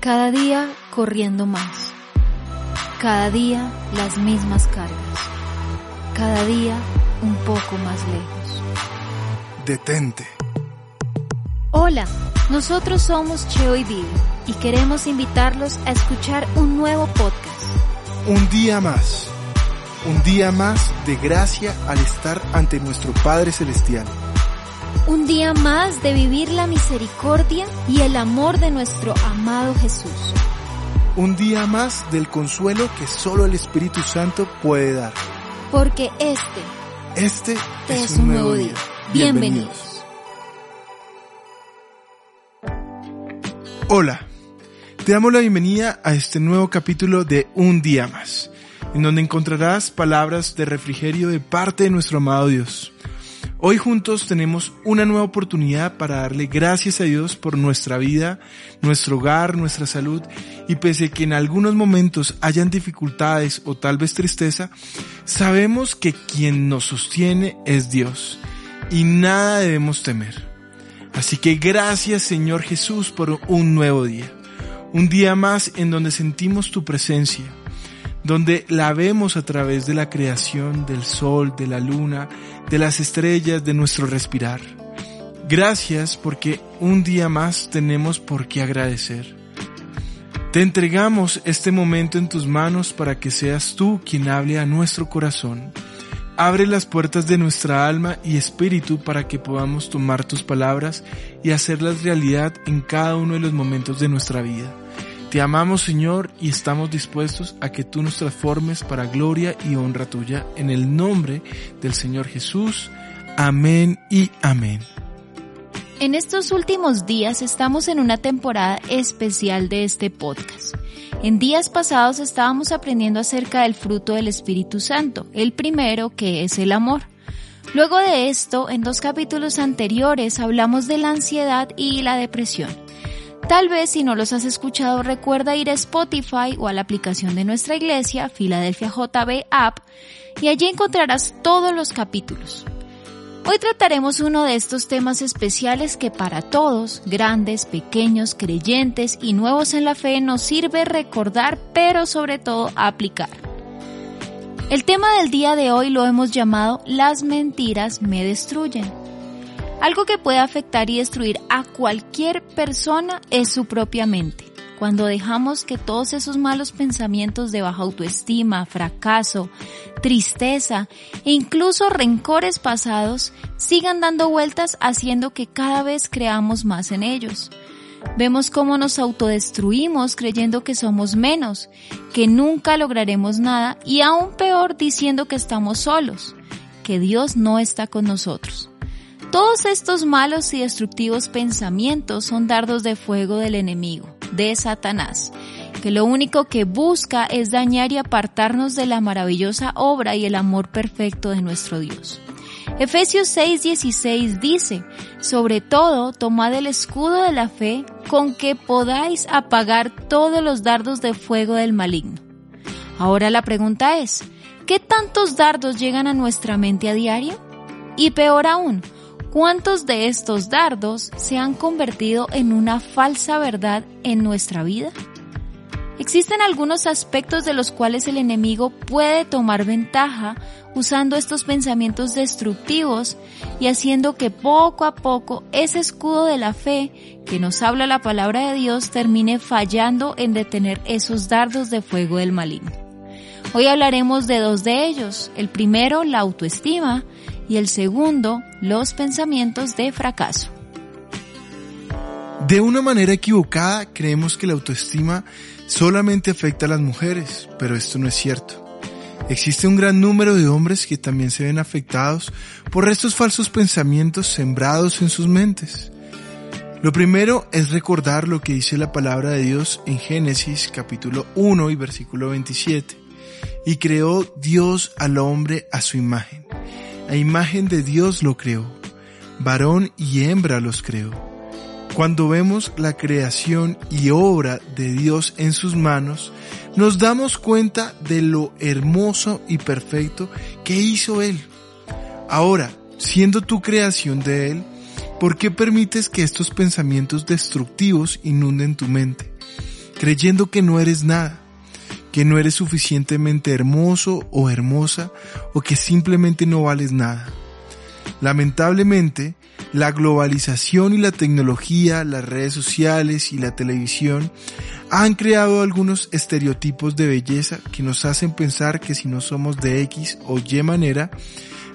Cada día corriendo más. Cada día las mismas cargas. Cada día un poco más lejos. Detente. Hola, nosotros somos Cheo y Vivi y queremos invitarlos a escuchar un nuevo podcast. Un día más. Un día más de gracia al estar ante nuestro Padre Celestial. Un día más de vivir la misericordia y el amor de nuestro amado Jesús. Un día más del consuelo que solo el Espíritu Santo puede dar. Porque este, Este es, un nuevo día. Bienvenidos. Hola, te damos la bienvenida a este nuevo capítulo de Un día más, en donde encontrarás palabras de refrigerio de parte de nuestro amado Dios. Hoy juntos tenemos una nueva oportunidad para darle gracias a Dios por nuestra vida, nuestro hogar, nuestra salud. Y pese que en algunos momentos hayan dificultades o tal vez tristeza, sabemos que quien nos sostiene es Dios y nada debemos temer. Así que gracias Señor Jesús por un nuevo día, un día más en donde sentimos tu presencia donde la vemos a través de la creación del sol, de la luna, de las estrellas, de nuestro respirar. Gracias porque un día más tenemos por qué agradecer. Te entregamos este momento en tus manos para que seas tú quien hable a nuestro corazón. Abre las puertas de nuestra alma y espíritu para que podamos tomar tus palabras y hacerlas realidad en cada uno de los momentos de nuestra vida. Te amamos Señor y estamos dispuestos a que tú nos transformes para gloria y honra tuya en el nombre del Señor Jesús. Amén y amén. En estos últimos días estamos en una temporada especial de este podcast. En días pasados estábamos aprendiendo acerca del fruto del Espíritu Santo, el primero que es el amor. Luego de esto, en dos capítulos anteriores hablamos de la ansiedad y la depresión. Tal vez si no los has escuchado recuerda ir a Spotify o a la aplicación de nuestra iglesia, Filadelfia JB App, y allí encontrarás todos los capítulos. Hoy trataremos uno de estos temas especiales que para todos, grandes, pequeños, creyentes y nuevos en la fe, nos sirve recordar, pero sobre todo aplicar. El tema del día de hoy lo hemos llamado Las mentiras me destruyen. Algo que puede afectar y destruir a cualquier persona es su propia mente. Cuando dejamos que todos esos malos pensamientos de baja autoestima, fracaso, tristeza e incluso rencores pasados sigan dando vueltas haciendo que cada vez creamos más en ellos. Vemos cómo nos autodestruimos creyendo que somos menos, que nunca lograremos nada y aún peor diciendo que estamos solos, que Dios no está con nosotros. Todos estos malos y destructivos pensamientos son dardos de fuego del enemigo, de Satanás, que lo único que busca es dañar y apartarnos de la maravillosa obra y el amor perfecto de nuestro Dios. Efesios 6:16 dice, sobre todo tomad el escudo de la fe con que podáis apagar todos los dardos de fuego del maligno. Ahora la pregunta es, ¿qué tantos dardos llegan a nuestra mente a diario? Y peor aún, ¿Cuántos de estos dardos se han convertido en una falsa verdad en nuestra vida? Existen algunos aspectos de los cuales el enemigo puede tomar ventaja usando estos pensamientos destructivos y haciendo que poco a poco ese escudo de la fe que nos habla la palabra de Dios termine fallando en detener esos dardos de fuego del maligno. Hoy hablaremos de dos de ellos. El primero, la autoestima, y el segundo, los pensamientos de fracaso. De una manera equivocada creemos que la autoestima solamente afecta a las mujeres, pero esto no es cierto. Existe un gran número de hombres que también se ven afectados por estos falsos pensamientos sembrados en sus mentes. Lo primero es recordar lo que dice la palabra de Dios en Génesis capítulo 1 y versículo 27. Y creó Dios al hombre a su imagen. A imagen de Dios lo creó. Varón y hembra los creó. Cuando vemos la creación y obra de Dios en sus manos, nos damos cuenta de lo hermoso y perfecto que hizo Él. Ahora, siendo tu creación de Él, ¿por qué permites que estos pensamientos destructivos inunden tu mente, creyendo que no eres nada, que no eres suficientemente hermoso o hermosa, o que simplemente no vales nada? Lamentablemente, la globalización y la tecnología, las redes sociales y la televisión han creado algunos estereotipos de belleza que nos hacen pensar que si no somos de X o Y manera,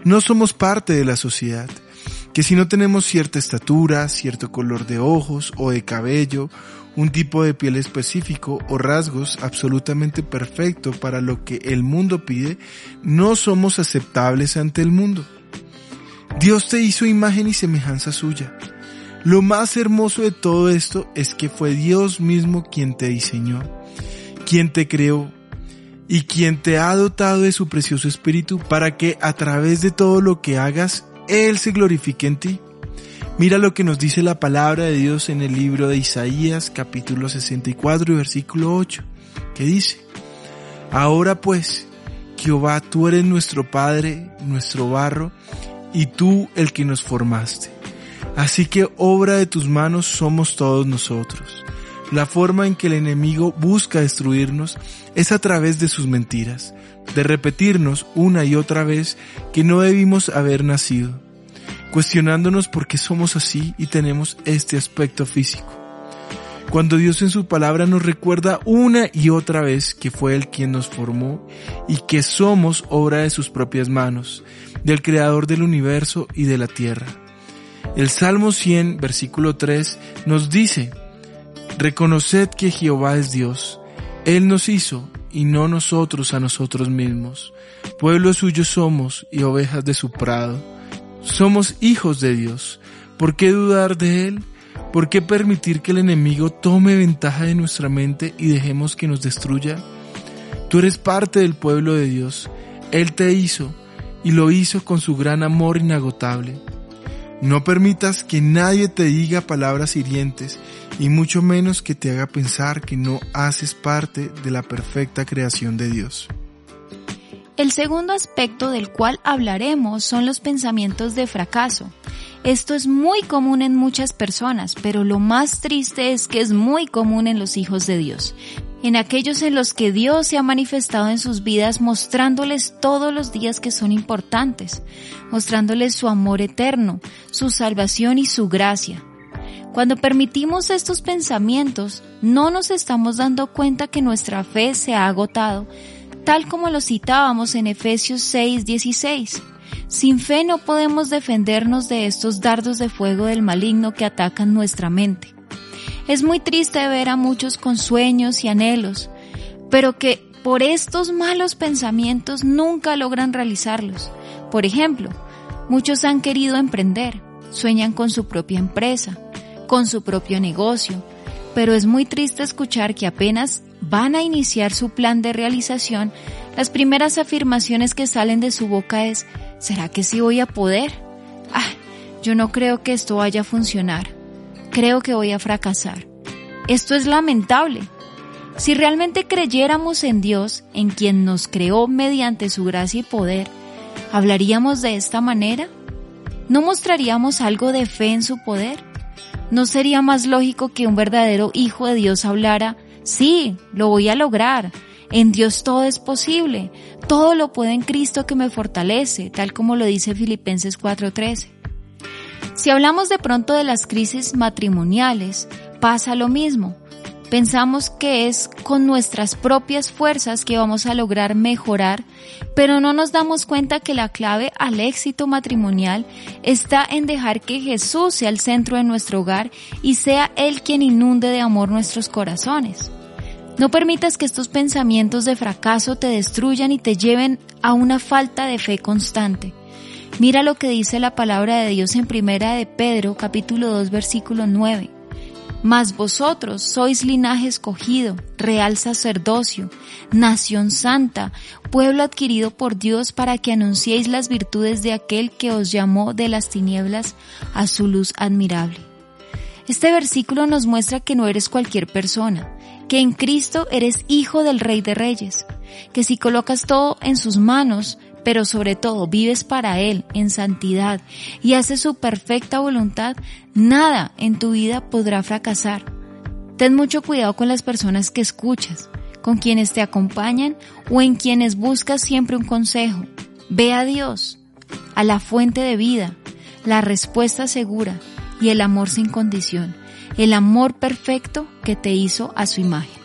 no somos parte de la sociedad, que si no tenemos cierta estatura, cierto color de ojos o de cabello, un tipo de piel específico o rasgos absolutamente perfecto para lo que el mundo pide, no somos aceptables ante el mundo. Dios te hizo imagen y semejanza suya. Lo más hermoso de todo esto es que fue Dios mismo quien te diseñó, quien te creó y quien te ha dotado de su precioso espíritu para que a través de todo lo que hagas, Él se glorifique en ti. Mira lo que nos dice la palabra de Dios en el libro de Isaías capítulo 64 y versículo 8, que dice, Ahora pues, Jehová, tú eres nuestro Padre, nuestro barro, y tú el que nos formaste. Así que obra de tus manos somos todos nosotros. La forma en que el enemigo busca destruirnos es a través de sus mentiras, de repetirnos una y otra vez que no debimos haber nacido, cuestionándonos por qué somos así y tenemos este aspecto físico. Cuando Dios en su palabra nos recuerda una y otra vez que fue Él quien nos formó y que somos obra de sus propias manos, del Creador del universo y de la tierra. El Salmo 100, versículo 3, nos dice, Reconoced que Jehová es Dios, Él nos hizo y no nosotros a nosotros mismos. Pueblo suyo somos y ovejas de su prado. Somos hijos de Dios. ¿Por qué dudar de Él? ¿Por qué permitir que el enemigo tome ventaja de nuestra mente y dejemos que nos destruya? Tú eres parte del pueblo de Dios. Él te hizo y lo hizo con su gran amor inagotable. No permitas que nadie te diga palabras hirientes y mucho menos que te haga pensar que no haces parte de la perfecta creación de Dios. El segundo aspecto del cual hablaremos son los pensamientos de fracaso. Esto es muy común en muchas personas, pero lo más triste es que es muy común en los hijos de Dios en aquellos en los que Dios se ha manifestado en sus vidas mostrándoles todos los días que son importantes, mostrándoles su amor eterno, su salvación y su gracia. Cuando permitimos estos pensamientos, no nos estamos dando cuenta que nuestra fe se ha agotado, tal como lo citábamos en Efesios 6:16. Sin fe no podemos defendernos de estos dardos de fuego del maligno que atacan nuestra mente. Es muy triste ver a muchos con sueños y anhelos, pero que por estos malos pensamientos nunca logran realizarlos. Por ejemplo, muchos han querido emprender, sueñan con su propia empresa, con su propio negocio, pero es muy triste escuchar que apenas van a iniciar su plan de realización, las primeras afirmaciones que salen de su boca es, ¿será que sí voy a poder? Ah, yo no creo que esto vaya a funcionar creo que voy a fracasar. Esto es lamentable. Si realmente creyéramos en Dios, en quien nos creó mediante su gracia y poder, ¿hablaríamos de esta manera? ¿No mostraríamos algo de fe en su poder? ¿No sería más lógico que un verdadero hijo de Dios hablara, sí, lo voy a lograr, en Dios todo es posible, todo lo puedo en Cristo que me fortalece, tal como lo dice Filipenses 4:13? Si hablamos de pronto de las crisis matrimoniales, pasa lo mismo. Pensamos que es con nuestras propias fuerzas que vamos a lograr mejorar, pero no nos damos cuenta que la clave al éxito matrimonial está en dejar que Jesús sea el centro de nuestro hogar y sea Él quien inunde de amor nuestros corazones. No permitas que estos pensamientos de fracaso te destruyan y te lleven a una falta de fe constante. Mira lo que dice la palabra de Dios en primera de Pedro capítulo 2 versículo 9. Mas vosotros sois linaje escogido, real sacerdocio, nación santa, pueblo adquirido por Dios para que anunciéis las virtudes de aquel que os llamó de las tinieblas a su luz admirable. Este versículo nos muestra que no eres cualquier persona, que en Cristo eres hijo del Rey de Reyes, que si colocas todo en sus manos, pero sobre todo vives para Él en santidad y haces su perfecta voluntad, nada en tu vida podrá fracasar. Ten mucho cuidado con las personas que escuchas, con quienes te acompañan o en quienes buscas siempre un consejo. Ve a Dios, a la fuente de vida, la respuesta segura y el amor sin condición, el amor perfecto que te hizo a su imagen.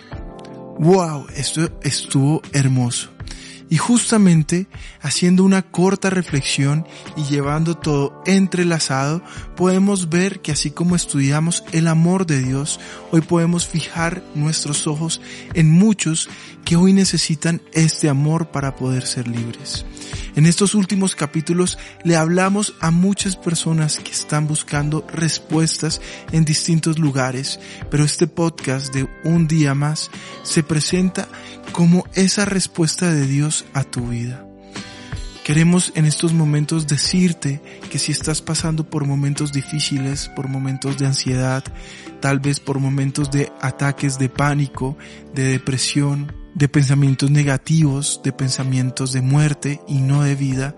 Wow, esto estuvo hermoso. Y justamente haciendo una corta reflexión y llevando todo entrelazado, podemos ver que así como estudiamos el amor de Dios, hoy podemos fijar nuestros ojos en muchos que hoy necesitan este amor para poder ser libres. En estos últimos capítulos le hablamos a muchas personas que están buscando respuestas en distintos lugares, pero este podcast de un día más se presenta como esa respuesta de Dios a tu vida. Queremos en estos momentos decirte que si estás pasando por momentos difíciles, por momentos de ansiedad, tal vez por momentos de ataques de pánico, de depresión, de pensamientos negativos, de pensamientos de muerte y no de vida,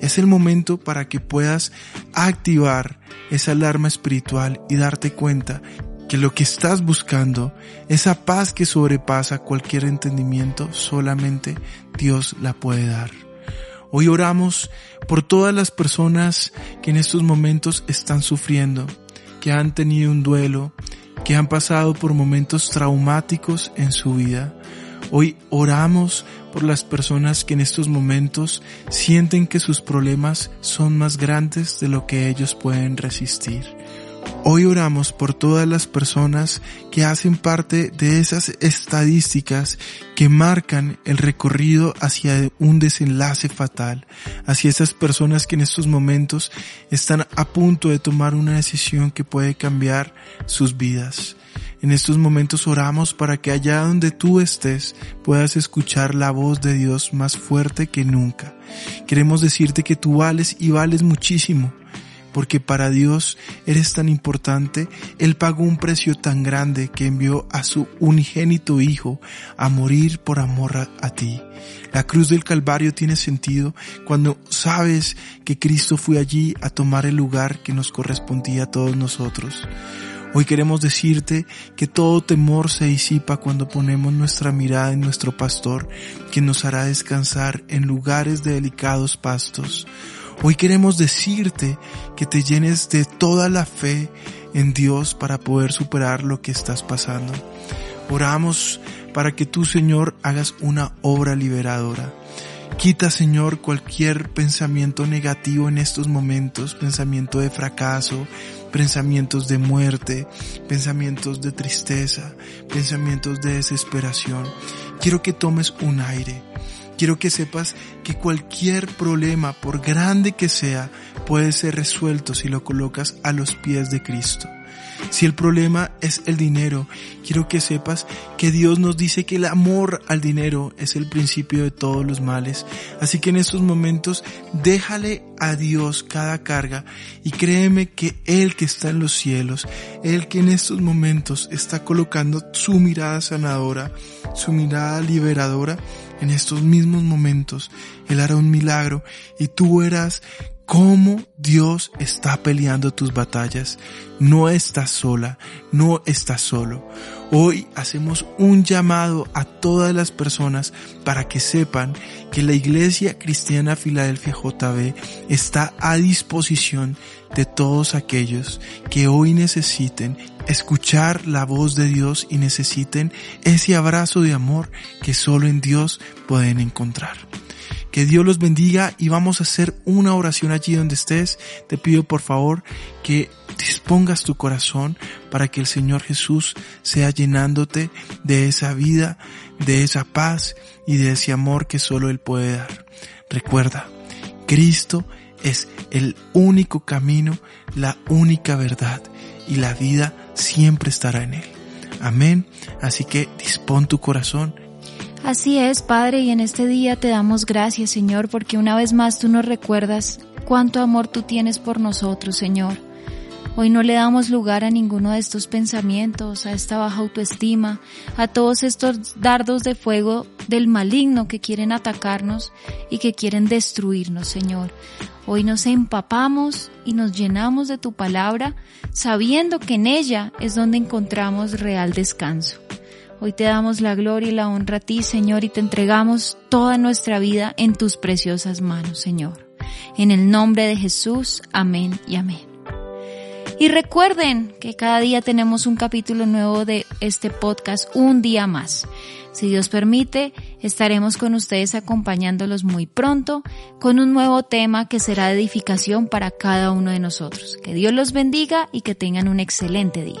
es el momento para que puedas activar esa alarma espiritual y darte cuenta que lo que estás buscando, esa paz que sobrepasa cualquier entendimiento, solamente Dios la puede dar. Hoy oramos por todas las personas que en estos momentos están sufriendo, que han tenido un duelo, que han pasado por momentos traumáticos en su vida. Hoy oramos por las personas que en estos momentos sienten que sus problemas son más grandes de lo que ellos pueden resistir. Hoy oramos por todas las personas que hacen parte de esas estadísticas que marcan el recorrido hacia un desenlace fatal, hacia esas personas que en estos momentos están a punto de tomar una decisión que puede cambiar sus vidas. En estos momentos oramos para que allá donde tú estés puedas escuchar la voz de Dios más fuerte que nunca. Queremos decirte que tú vales y vales muchísimo porque para Dios eres tan importante, Él pagó un precio tan grande que envió a su unigénito Hijo a morir por amor a, ti. La cruz del Calvario tiene sentido cuando sabes que Cristo fue allí a tomar el lugar que nos correspondía a todos nosotros. Hoy queremos decirte que todo temor se disipa cuando ponemos nuestra mirada en nuestro pastor, que nos hará descansar en lugares de delicados pastos. Hoy queremos decirte que te llenes de toda la fe en Dios para poder superar lo que estás pasando. Oramos para que tú, Señor, hagas una obra liberadora. Quita, Señor, cualquier pensamiento negativo en estos momentos, pensamiento de fracaso, pensamientos de muerte, pensamientos de tristeza, pensamientos de desesperación. Quiero que tomes un aire Quiero que sepas que cualquier problema, por grande que sea, puede ser resuelto si lo colocas a los pies de Cristo. Si el problema es el dinero, quiero que sepas que Dios nos dice que el amor al dinero es el principio de todos los males. Así que en estos momentos déjale a Dios cada carga y créeme que Él que está en los cielos, Él que en estos momentos está colocando su mirada sanadora, su mirada liberadora, en estos mismos momentos Él hará un milagro y tú verás cómo Dios está peleando tus batallas. No estás sola, no estás solo. Hoy hacemos un llamado a todas las personas para que sepan que la Iglesia Cristiana Filadelfia JB está a disposición de todos aquellos que hoy necesiten escuchar la voz de Dios y necesiten ese abrazo de amor que solo en Dios pueden encontrar. Que Dios los bendiga y vamos a hacer una oración allí donde estés. Te pido por favor que dispongas tu corazón para que el Señor Jesús sea llenándote de esa vida, de esa paz y de ese amor que solo Él puede dar. Recuerda, Cristo es el único camino, la única verdad y la vida siempre estará en Él. Amén. Así que dispón tu corazón. Así es, Padre, y en este día te damos gracias, Señor, porque una vez más tú nos recuerdas cuánto amor tú tienes por nosotros, Señor. Hoy no le damos lugar a ninguno de estos pensamientos, a esta baja autoestima, a todos estos dardos de fuego del maligno que quieren atacarnos y que quieren destruirnos, Señor. Hoy nos empapamos y nos llenamos de tu palabra, sabiendo que en ella es donde encontramos real descanso. Hoy te damos la gloria y la honra a ti, Señor, y te entregamos toda nuestra vida en tus preciosas manos, Señor. En el nombre de Jesús, amén y amén. Y recuerden que cada día tenemos un capítulo nuevo de este podcast, un día más. Si Dios permite, estaremos con ustedes acompañándolos muy pronto con un nuevo tema que será de edificación para cada uno de nosotros. Que Dios los bendiga y que tengan un excelente día.